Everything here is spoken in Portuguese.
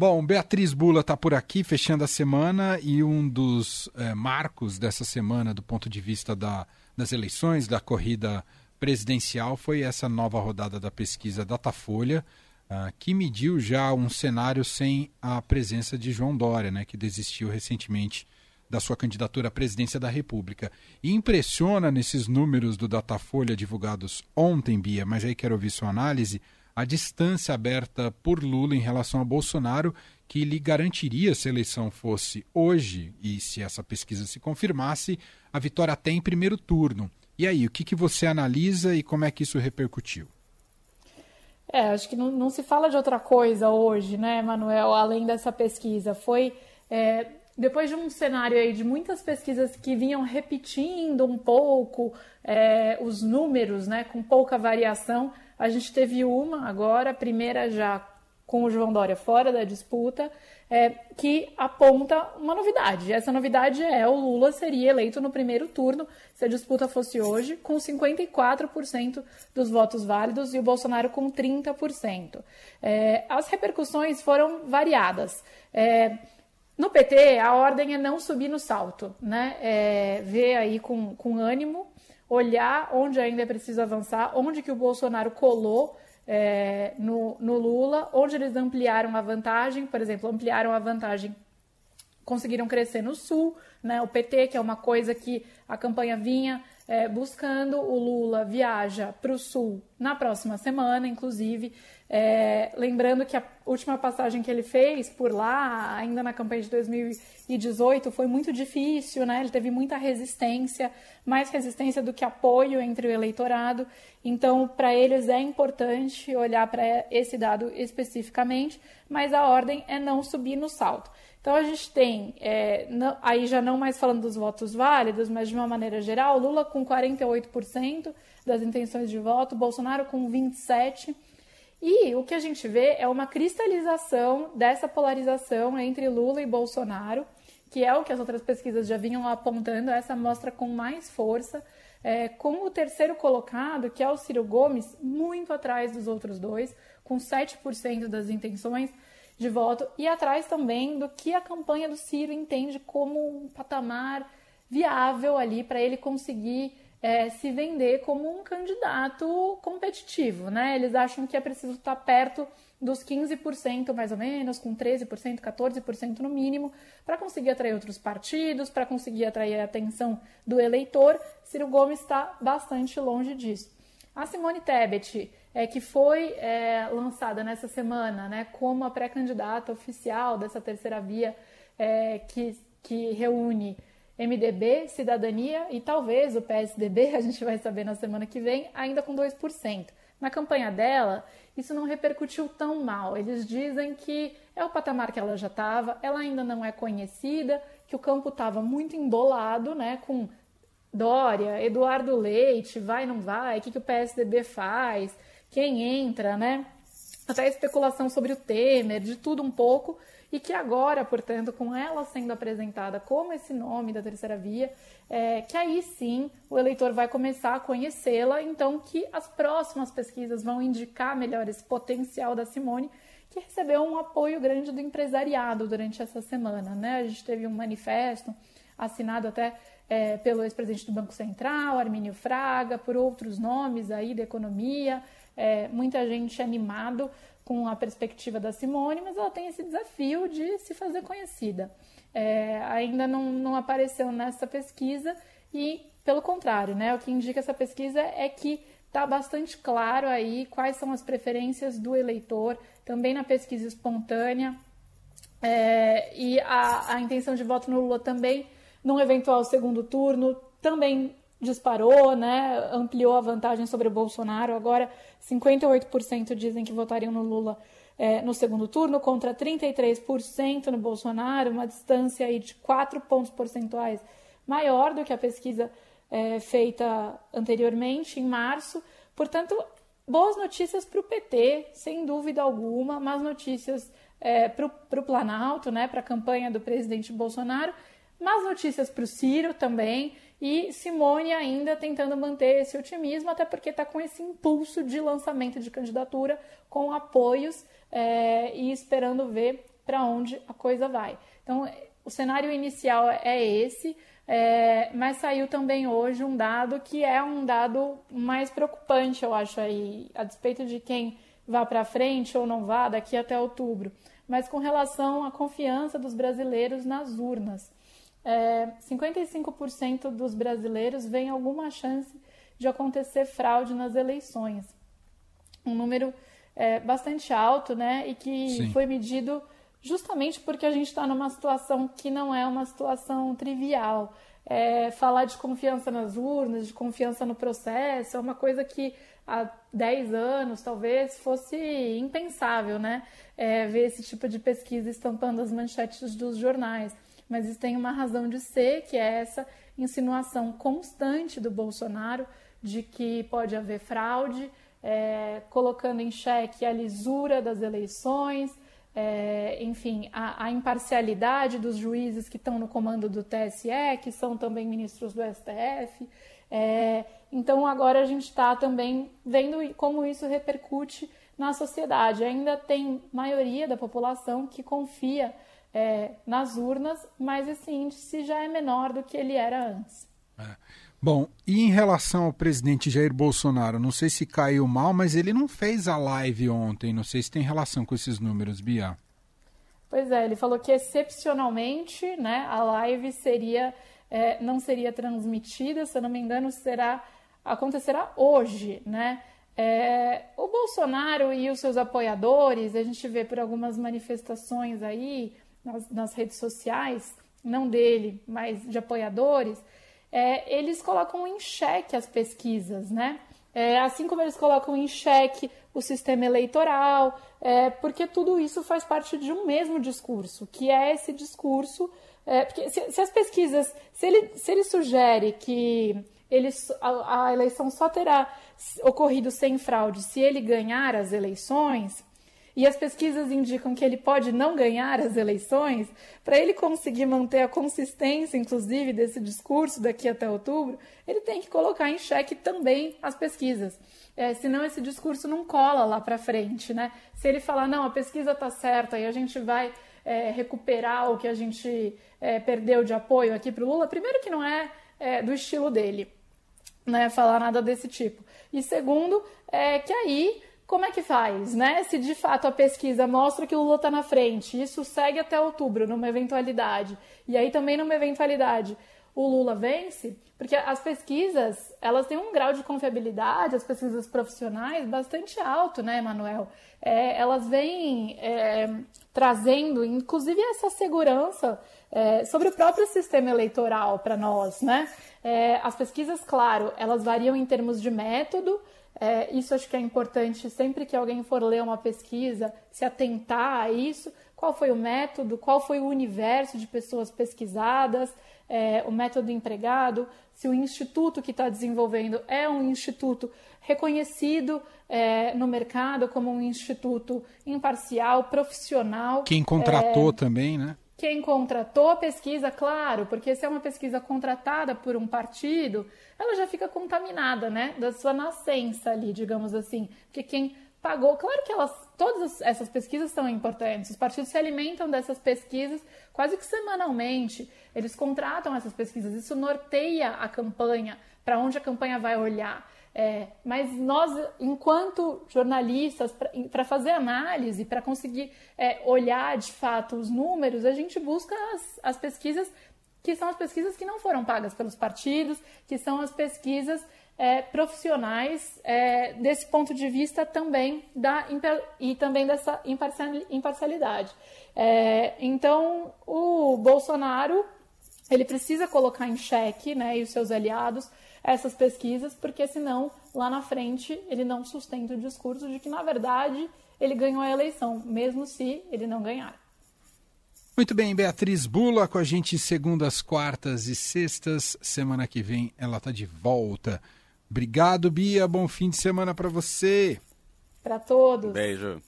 Bom, Beatriz Bula está por aqui, fechando a semana, e um dos é, marcos dessa semana, do ponto de vista da, das eleições, da corrida presidencial, foi essa nova rodada da pesquisa Datafolha, uh, que mediu já um cenário sem a presença de João Dória, né, que desistiu recentemente da sua candidatura à presidência da República. E impressiona nesses números do Datafolha divulgados ontem, Bia, mas aí quero ouvir sua análise a distância aberta por Lula em relação a Bolsonaro, que lhe garantiria, se a eleição fosse hoje e se essa pesquisa se confirmasse, a vitória até em primeiro turno. E aí, o que, que você analisa e como é que isso repercutiu? É, acho que não, não se fala de outra coisa hoje, né, Manuel, além dessa pesquisa. Foi é, depois de um cenário aí de muitas pesquisas que vinham repetindo um pouco é, os números, né, com pouca variação, a gente teve uma agora, a primeira já com o João Dória fora da disputa, é, que aponta uma novidade. Essa novidade é o Lula seria eleito no primeiro turno, se a disputa fosse hoje, com 54% dos votos válidos e o Bolsonaro com 30%. É, as repercussões foram variadas. É, no PT, a ordem é não subir no salto, né? É, ver aí com, com ânimo olhar onde ainda é preciso avançar, onde que o Bolsonaro colou é, no, no Lula, onde eles ampliaram a vantagem, por exemplo, ampliaram a vantagem conseguiram crescer no Sul, né? O PT, que é uma coisa que a campanha vinha é, buscando, o Lula viaja para o Sul na próxima semana, inclusive. É, lembrando que a última passagem que ele fez por lá, ainda na campanha de 2018, foi muito difícil, né? Ele teve muita resistência, mais resistência do que apoio entre o eleitorado. Então, para eles é importante olhar para esse dado especificamente, mas a ordem é não subir no salto. Então a gente tem, é, não, aí já não mais falando dos votos válidos, mas de uma maneira geral, Lula com 48% das intenções de voto, Bolsonaro com 27%. E o que a gente vê é uma cristalização dessa polarização entre Lula e Bolsonaro, que é o que as outras pesquisas já vinham apontando, essa mostra com mais força, é, com o terceiro colocado, que é o Ciro Gomes, muito atrás dos outros dois, com 7% das intenções de voto e atrás também do que a campanha do Ciro entende como um patamar viável ali para ele conseguir é, se vender como um candidato competitivo, né? Eles acham que é preciso estar perto dos 15% mais ou menos, com 13%, 14% no mínimo, para conseguir atrair outros partidos, para conseguir atrair a atenção do eleitor. Ciro Gomes está bastante longe disso. A Simone Tebet é, que foi é, lançada nessa semana né, como a pré-candidata oficial dessa terceira via é, que, que reúne MDB, Cidadania e talvez o PSDB, a gente vai saber na semana que vem, ainda com 2%. Na campanha dela, isso não repercutiu tão mal. Eles dizem que é o patamar que ela já estava, ela ainda não é conhecida, que o campo estava muito embolado, né, com Dória, Eduardo Leite, vai, não vai, o que, que o PSDB faz, quem entra, né? Até especulação sobre o Temer, de tudo um pouco, e que agora, portanto, com ela sendo apresentada como esse nome da terceira via, é, que aí sim o eleitor vai começar a conhecê-la, então que as próximas pesquisas vão indicar melhor esse potencial da Simone, que recebeu um apoio grande do empresariado durante essa semana, né? A gente teve um manifesto assinado até é, pelo ex-presidente do Banco Central, Armínio Fraga, por outros nomes aí da economia, é, muita gente animado com a perspectiva da Simone, mas ela tem esse desafio de se fazer conhecida. É, ainda não, não apareceu nessa pesquisa e, pelo contrário, né, o que indica essa pesquisa é que está bastante claro aí quais são as preferências do eleitor, também na pesquisa espontânea, é, e a, a intenção de voto no Lula também, num eventual segundo turno, também disparou, né? Ampliou a vantagem sobre o Bolsonaro. Agora, 58% dizem que votariam no Lula é, no segundo turno, contra 33% no Bolsonaro, uma distância aí de 4 pontos percentuais maior do que a pesquisa é, feita anteriormente, em março. Portanto, boas notícias para o PT, sem dúvida alguma, más notícias é, para o Planalto, né, para a campanha do presidente Bolsonaro, más notícias para o Ciro também e Simone ainda tentando manter esse otimismo, até porque está com esse impulso de lançamento de candidatura com apoios é, e esperando ver para onde a coisa vai. Então, o cenário inicial é esse, é, mas saiu também hoje um dado que é um dado mais preocupante, eu acho, aí, a despeito de quem vá para frente ou não vá daqui até outubro, mas com relação à confiança dos brasileiros nas urnas. É, 55% dos brasileiros veem alguma chance de acontecer fraude nas eleições. Um número é, bastante alto, né? E que Sim. foi medido justamente porque a gente está numa situação que não é uma situação trivial. É, falar de confiança nas urnas, de confiança no processo, é uma coisa que há 10 anos talvez fosse impensável, né? É, ver esse tipo de pesquisa estampando as manchetes dos jornais. Mas isso tem uma razão de ser, que é essa insinuação constante do Bolsonaro de que pode haver fraude, é, colocando em xeque a lisura das eleições, é, enfim, a, a, imparcialidade dos juízes que estão no comando do TSE, que são também ministros do STF. É, então, agora a gente está também vendo como isso repercute na sociedade. Ainda tem maioria da população que confia é, nas urnas, mas esse índice já é menor do que ele era antes. É. Bom, e em relação ao presidente Jair Bolsonaro, não sei se caiu mal, mas ele não fez a live ontem. Não sei se tem relação com esses números, Bia. Pois é, ele falou que excepcionalmente, né, a live seria, é, não seria transmitida, se eu não me engano, será acontecerá hoje, né? É, o Bolsonaro e os seus apoiadores, a gente vê por algumas manifestações aí nas, nas redes sociais, não dele, mas de apoiadores é, eles colocam em xeque as pesquisas, né? É, assim como eles colocam em xeque o sistema eleitoral, é, porque tudo isso faz parte de um mesmo discurso, que é esse discurso. É, porque se, se, as pesquisas, se ele, se ele sugere que ele, a, a eleição só terá ocorrido sem fraude se ele ganhar as eleições, e as pesquisas indicam que ele pode não ganhar as eleições, para ele conseguir manter a consistência, inclusive, desse discurso daqui até outubro, ele tem que colocar em xeque também as pesquisas. É, senão esse discurso não cola lá para frente, né? Se ele falar, não, a pesquisa está certa e a gente vai é, recuperar o que a gente é, perdeu de apoio aqui para o Lula, primeiro que não é, é do estilo dele, né? Falar nada desse tipo. E segundo, é que aí como é que faz, né? Se de fato a pesquisa mostra que o Lula está na frente, isso segue até outubro, numa eventualidade, e aí também numa eventualidade o Lula vence, porque as pesquisas, elas têm um grau de confiabilidade, as pesquisas profissionais, bastante alto, né, Manuel? É, elas vêm é, trazendo, inclusive, essa segurança é, sobre o próprio sistema eleitoral para nós, né? É, as pesquisas, claro, elas variam em termos de método, é, isso acho que é importante sempre que alguém for ler uma pesquisa, se atentar a isso. Qual foi o método, qual foi o universo de pessoas pesquisadas, é, o método empregado, se o instituto que está desenvolvendo é um instituto reconhecido é, no mercado como um instituto imparcial, profissional. Quem contratou é, também, né? Quem contratou a pesquisa, claro, porque se é uma pesquisa contratada por um partido, ela já fica contaminada, né? Da sua nascença ali, digamos assim. Porque quem pagou, claro que elas, todas essas pesquisas são importantes. Os partidos se alimentam dessas pesquisas quase que semanalmente. Eles contratam essas pesquisas. Isso norteia a campanha, para onde a campanha vai olhar. É, mas nós, enquanto jornalistas, para fazer análise, para conseguir é, olhar de fato os números, a gente busca as, as pesquisas que são as pesquisas que não foram pagas pelos partidos, que são as pesquisas é, profissionais é, desse ponto de vista também da e também dessa imparcialidade. É, então, o Bolsonaro ele precisa colocar em xeque, né, e os seus aliados essas pesquisas, porque senão lá na frente ele não sustenta o discurso de que na verdade ele ganhou a eleição, mesmo se ele não ganhar. Muito bem, Beatriz Bula com a gente segundas, quartas e sextas. Semana que vem ela está de volta. Obrigado, Bia. Bom fim de semana para você. Para todos. Beijo.